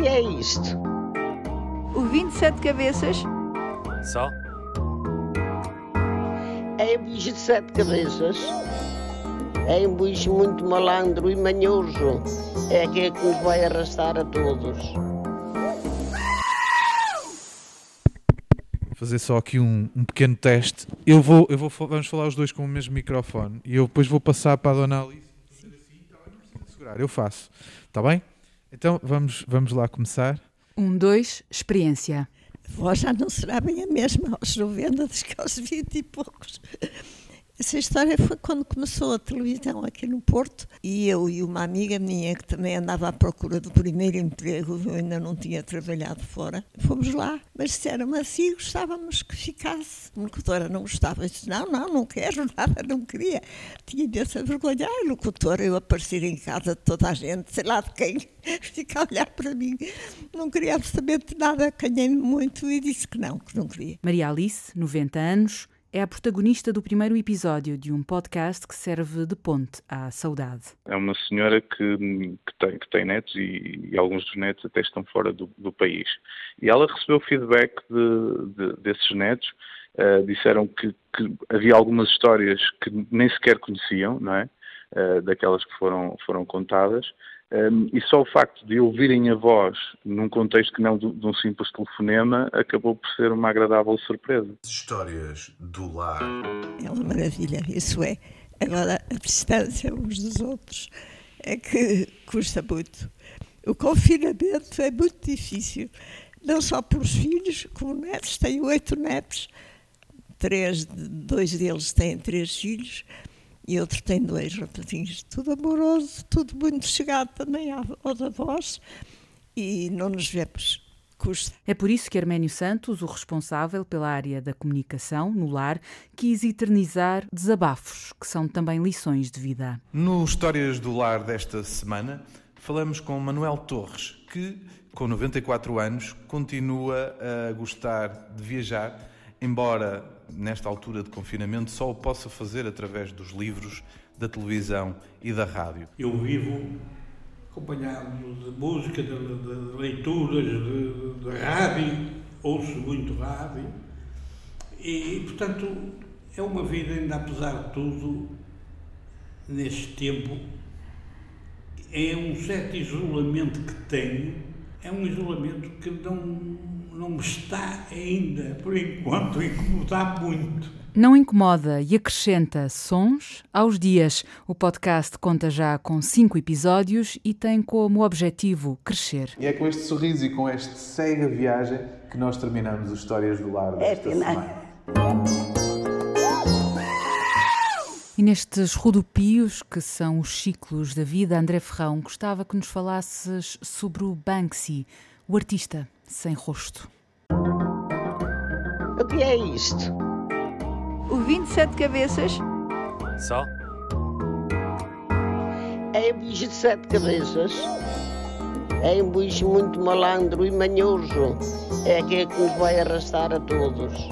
que é isto? O 27 cabeças? Só? É um bicho de sete cabeças. É um bicho muito malandro e manhoso. É aquele que nos vai arrastar a todos. Vou fazer só aqui um, um pequeno teste. Eu vou, eu vou, vamos falar os dois com o mesmo microfone e eu depois vou passar para a Dona Alice. assim, tá segurar, Eu faço. Está bem? Então vamos, vamos lá começar. Um, dois, experiência. A voz já não será bem a mesma aos 90 do que aos 20 e poucos. Essa história foi quando começou a televisão aqui no Porto e eu e uma amiga minha que também andava à procura do primeiro emprego, eu ainda não tinha trabalhado fora, fomos lá, mas disseram assim, gostávamos que ficasse. A locutora não gostava, disse, não, não, não quero nada, não queria. Tinha imensa vergonha, ai, locutora, eu aparecer em casa de toda a gente, sei lá de quem, fica a olhar para mim. Não queria absolutamente nada, canhei-me muito e disse que não, que não queria. Maria Alice, 90 anos, é a protagonista do primeiro episódio de um podcast que serve de ponte à saudade. É uma senhora que, que, tem, que tem netos e, e, alguns dos netos até estão fora do, do país. E ela recebeu feedback de, de, desses netos. Uh, disseram que, que, havia algumas histórias que nem sequer conheciam, não é? Uh, daquelas que foram, foram contadas. Um, e só o facto de ouvirem a voz num contexto que não de, de um simples telefonema acabou por ser uma agradável surpresa. Histórias do lar. É uma maravilha, isso é. Agora, a distância uns dos outros é que custa muito. O confinamento é muito difícil, não só para os filhos, como netos. Tenho oito netos, três, dois deles têm três filhos e outro tem dois rapazinhos, tudo amoroso, tudo muito chegado também aos avós e não nos vemos. Custa. É por isso que Arménio Santos, o responsável pela área da comunicação no lar, quis eternizar desabafos, que são também lições de vida. No Histórias do Lar desta semana, falamos com Manuel Torres, que, com 94 anos, continua a gostar de viajar, embora nesta altura de confinamento só o possa fazer através dos livros, da televisão e da rádio. Eu vivo acompanhado de música, de, de leituras, de, de, rádio, ouço muito rádio e, portanto, é uma vida ainda apesar de tudo, neste tempo, é um certo isolamento que tenho, é um isolamento que não não me está ainda, por enquanto, a incomodar muito. Não incomoda e acrescenta sons aos dias. O podcast conta já com cinco episódios e tem como objetivo crescer. E é com este sorriso e com esta cega viagem que nós terminamos as histórias do lar desta é, semana. E nestes rodopios, que são os ciclos da vida, André Ferrão, gostava que nos falasses sobre o Banksy, o artista sem rosto. O que é isto? O 27 cabeças? Só? É um bicho de sete cabeças. É um bicho muito malandro e manhoso. É aquele que nos vai arrastar a todos.